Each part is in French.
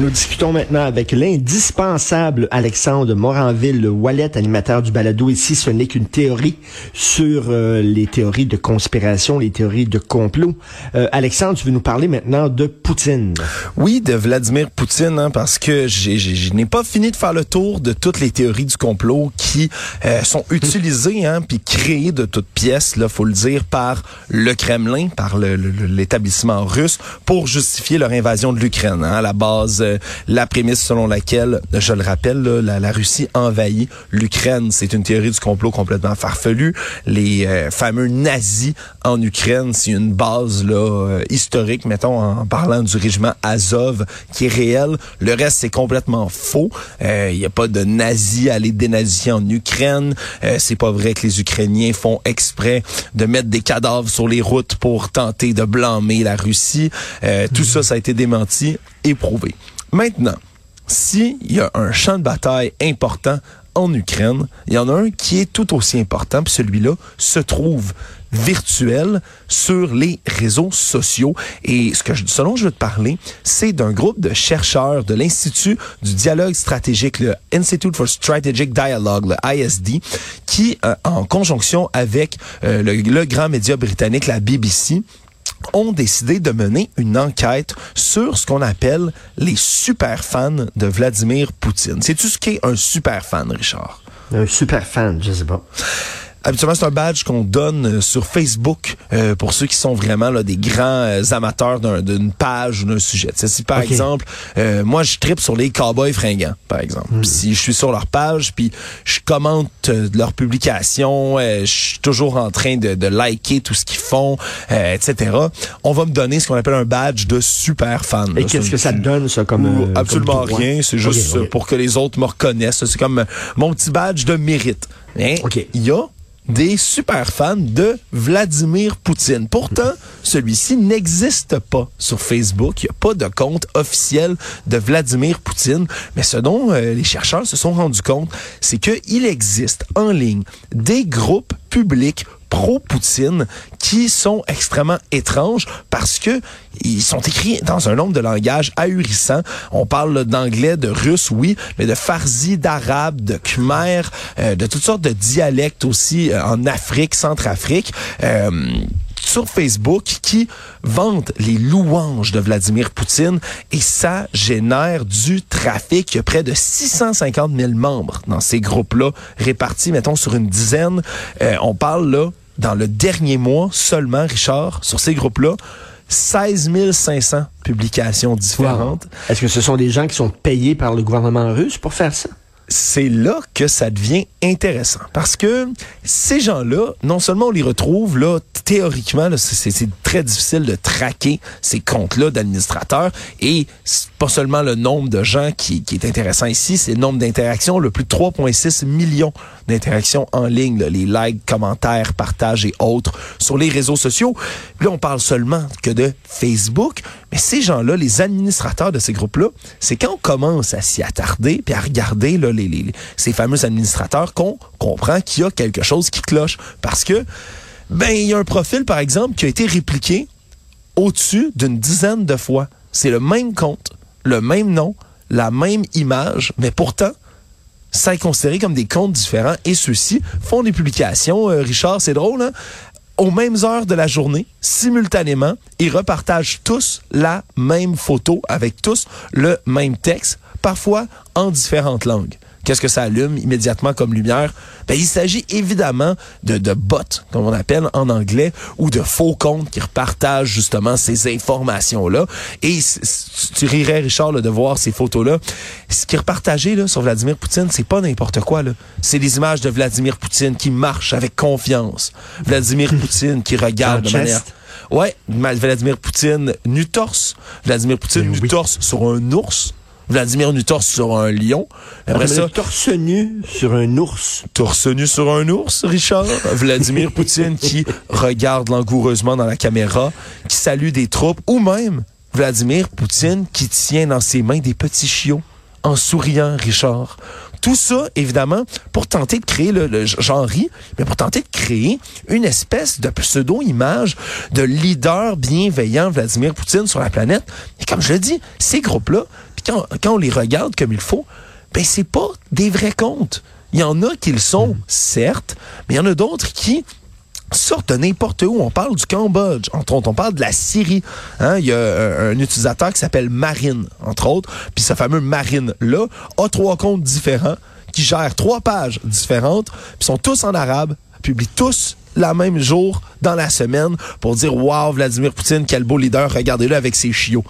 Nous discutons maintenant avec l'indispensable Alexandre Moranville, le Wallet, animateur du balado. Ici, ce n'est qu'une théorie sur euh, les théories de conspiration, les théories de complot. Euh, Alexandre, tu veux nous parler maintenant de Poutine. Oui, de Vladimir Poutine, hein, parce que je n'ai pas fini de faire le tour de toutes les théories du complot qui euh, sont utilisées hein, puis créées de toutes pièces, là, faut le dire, par le Kremlin, par l'établissement russe, pour justifier leur invasion de l'Ukraine. Hein, à la base euh, la prémisse selon laquelle, je le rappelle, la, Russie envahit l'Ukraine. C'est une théorie du complot complètement farfelue. Les euh, fameux nazis en Ukraine, c'est une base là euh, historique, mettons, en parlant du régiment Azov, qui est réel. Le reste, c'est complètement faux. Il n'y a pas de nazis à aller dénazifier en Ukraine. c'est pas vrai que les Ukrainiens font exprès de mettre des cadavres sur les routes pour tenter de blâmer la Russie. Tout ça, ça a été démenti et prouvé. Maintenant, s'il y a un champ de bataille important en Ukraine, il y en a un qui est tout aussi important, puis celui-là se trouve virtuel sur les réseaux sociaux. Et ce que je, ce dont je veux te parler, c'est d'un groupe de chercheurs de l'Institut du dialogue stratégique, le Institute for Strategic Dialogue, le ISD, qui, euh, en conjonction avec euh, le, le grand média britannique, la BBC, ont décidé de mener une enquête sur ce qu'on appelle les super fans de Vladimir Poutine. C'est-tu ce qu'est un super fan, Richard? Un super fan, je sais pas. Habituellement, c'est un badge qu'on donne euh, sur Facebook euh, pour ceux qui sont vraiment là, des grands euh, amateurs d'une page ou d'un sujet. si par exemple, moi je tripe sur les cowboys fringants, par exemple. Hmm. Si je suis sur leur page, puis je commente leurs publications, je suis toujours en train de, de liker tout ce qu'ils font, etc. On va me donner ce qu'on appelle un badge de super fan. Et qu'est-ce que ça te donne, ça, comme Absolument rien. C'est juste pour que les autres me reconnaissent. C'est comme mon petit badge de mérite. Hein? Il y a des super fans de Vladimir Poutine. Pourtant, celui-ci n'existe pas sur Facebook. Il n'y a pas de compte officiel de Vladimir Poutine. Mais ce dont euh, les chercheurs se sont rendus compte, c'est qu'il existe en ligne des groupes publics pro-Poutine qui sont extrêmement étranges parce que ils sont écrits dans un nombre de langages ahurissants. On parle d'anglais, de russe, oui, mais de farsi, d'arabe, de khmer, euh, de toutes sortes de dialectes aussi euh, en Afrique, Centrafrique. Euh, sur Facebook qui vantent les louanges de Vladimir Poutine et ça génère du trafic. Il y a près de 650 000 membres dans ces groupes-là répartis, mettons, sur une dizaine. on parle là dans le dernier mois seulement, Richard, sur ces groupes-là, 16 500 publications différentes. Est-ce que ce sont des gens qui sont payés par le gouvernement russe pour faire ça? C'est là que ça devient intéressant. Parce que ces gens-là, non seulement on les retrouve là, théoriquement, c'est très difficile de traquer ces comptes-là d'administrateurs. Et pas seulement le nombre de gens qui, qui est intéressant ici, c'est le nombre d'interactions, le plus de 3,6 millions d'interactions en ligne, les likes, commentaires, partages et autres sur les réseaux sociaux. Là, on parle seulement que de Facebook. Mais ces gens-là, les administrateurs de ces groupes-là, c'est quand on commence à s'y attarder puis à regarder là, les, les, ces fameux administrateurs qu'on comprend qu'il y a quelque chose qui cloche. Parce que, ben, il y a un profil, par exemple, qui a été répliqué au-dessus d'une dizaine de fois. C'est le même compte, le même nom, la même image, mais pourtant, ça est considéré comme des comptes différents et ceux-ci font des publications. Euh, Richard, c'est drôle, hein? aux mêmes heures de la journée, simultanément, ils repartagent tous la même photo avec tous le même texte, parfois en différentes langues. Qu'est-ce que ça allume immédiatement comme lumière? Ben, il s'agit évidemment de, de bots, comme on appelle en anglais, ou de faux comptes qui repartagent justement ces informations-là. Et tu rirais, Richard, de voir ces photos-là. Ce qui est repartagé là, sur Vladimir Poutine, c'est pas n'importe quoi. C'est des images de Vladimir Poutine qui marche avec confiance. Vladimir Poutine qui regarde de manière... Ouais, Vladimir Poutine nu torse. Vladimir Poutine ben nu torse sur un ours. Vladimir nu torse sur un lion. Après ça, torse nu sur un ours. Torse nu sur un ours, Richard. Vladimir Poutine qui regarde langoureusement dans la caméra, qui salue des troupes, ou même Vladimir Poutine qui tient dans ses mains des petits chiots en souriant, Richard. Tout ça, évidemment, pour tenter de créer le, le j'en ris, mais pour tenter de créer une espèce de pseudo-image de leader bienveillant Vladimir Poutine sur la planète. Et comme je le dis, ces groupes-là, quand, quand on les regarde comme il faut, ben c'est pas des vrais comptes. Il y en a qui le sont, certes, mais il y en a d'autres qui sortent de n'importe où. On parle du Cambodge, entre autres. On parle de la Syrie. Hein? Il y a un, un utilisateur qui s'appelle Marine, entre autres. Puis ce fameux Marine-là a trois comptes différents qui gèrent trois pages différentes, puis sont tous en arabe, publient tous la même jour dans la semaine pour dire Wow, Vladimir Poutine, quel beau leader, regardez-le avec ses chiots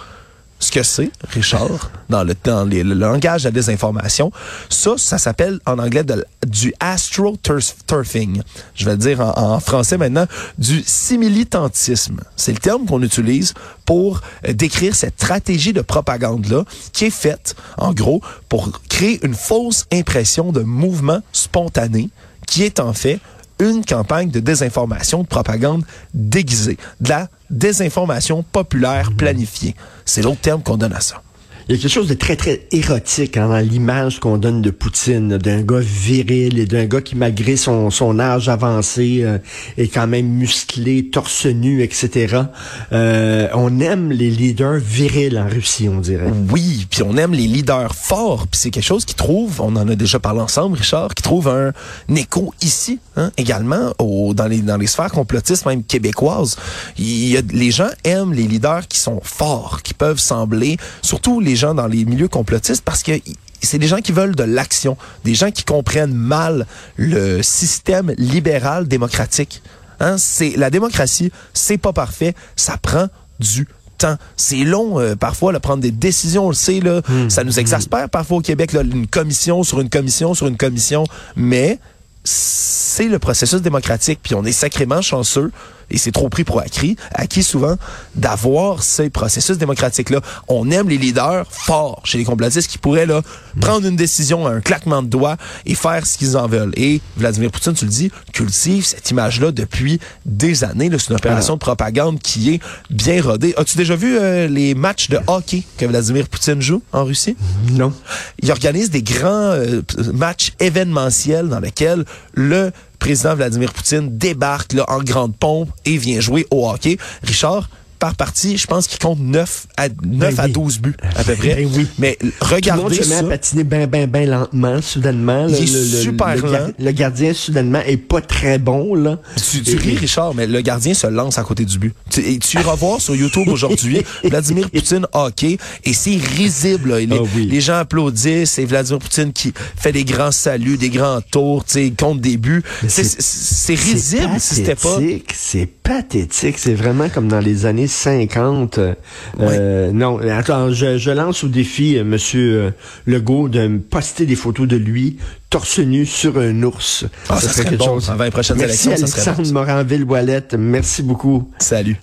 ce que c'est, Richard, dans le, dans le langage de la désinformation. Ça, ça s'appelle en anglais de, du astroturfing. Je vais le dire en, en français maintenant, du similitantisme. C'est le terme qu'on utilise pour euh, décrire cette stratégie de propagande-là qui est faite, en gros, pour créer une fausse impression de mouvement spontané qui est en fait une campagne de désinformation, de propagande déguisée, de la désinformation populaire planifiée. C'est l'autre terme qu'on donne à ça. Il y a quelque chose de très, très érotique hein, dans l'image qu'on donne de Poutine, d'un gars viril et d'un gars qui, malgré son, son âge avancé, euh, est quand même musclé, torse nu, etc. Euh, on aime les leaders virils en Russie, on dirait. Oui, puis on aime les leaders forts, puis c'est quelque chose qui trouve, on en a déjà parlé ensemble, Richard, qui trouve un, écho ici, hein, également, au, dans, les, dans les sphères complotistes, même québécoises. Il y a, les gens aiment les leaders qui sont forts, qui peuvent sembler, surtout les gens dans les milieux complotistes parce que c'est des gens qui veulent de l'action, des gens qui comprennent mal le système libéral démocratique. Hein? C'est la démocratie, c'est pas parfait, ça prend du temps. C'est long euh, parfois de prendre des décisions, on le sait là, mmh, ça nous exaspère parfois au Québec là, une commission sur une commission sur une commission, mais c'est le processus démocratique puis on est sacrément chanceux et c'est trop pris pour acquis, acquis souvent, d'avoir ces processus démocratiques-là. On aime les leaders forts chez les complotistes qui pourraient là prendre une décision, un claquement de doigts et faire ce qu'ils en veulent. Et Vladimir Poutine, tu le dis, cultive cette image-là depuis des années. C'est une opération de propagande qui est bien rodée. As-tu déjà vu euh, les matchs de hockey que Vladimir Poutine joue en Russie? Non. Il organise des grands euh, matchs événementiels dans lesquels le président Vladimir Poutine débarque là, en grande pompe et vient jouer au hockey. Richard, par partie, je pense qu'il compte 9 à 9 ben à 12 buts à peu près. Ben oui. Mais regardez Tout le monde se met ça. à patiner bien, bien, bien lentement, soudainement. Il est le, super le, lent. le gardien, soudainement, est pas très bon. là. Tu, tu ris, Richard, mais le gardien se lance à côté du but. Tu, et tu iras voir sur YouTube aujourd'hui Vladimir Poutine hockey et c'est risible. là. Les, oui. les gens applaudissent. C'est Vladimir Poutine qui fait des grands saluts, des grands tours, compte des buts. C'est risible si c'était pas. C'est pathétique. C'est vraiment comme dans les années 50. Euh, Non, attends, je, je lance au défi euh, Monsieur euh, Legault de me poster des photos de lui torse nu sur un ours. Ah, ça serait bon. Avant les prochaines Merci élections, ça serait Alexandre bon, ça. Moranville-Ouellette. Merci beaucoup. Salut.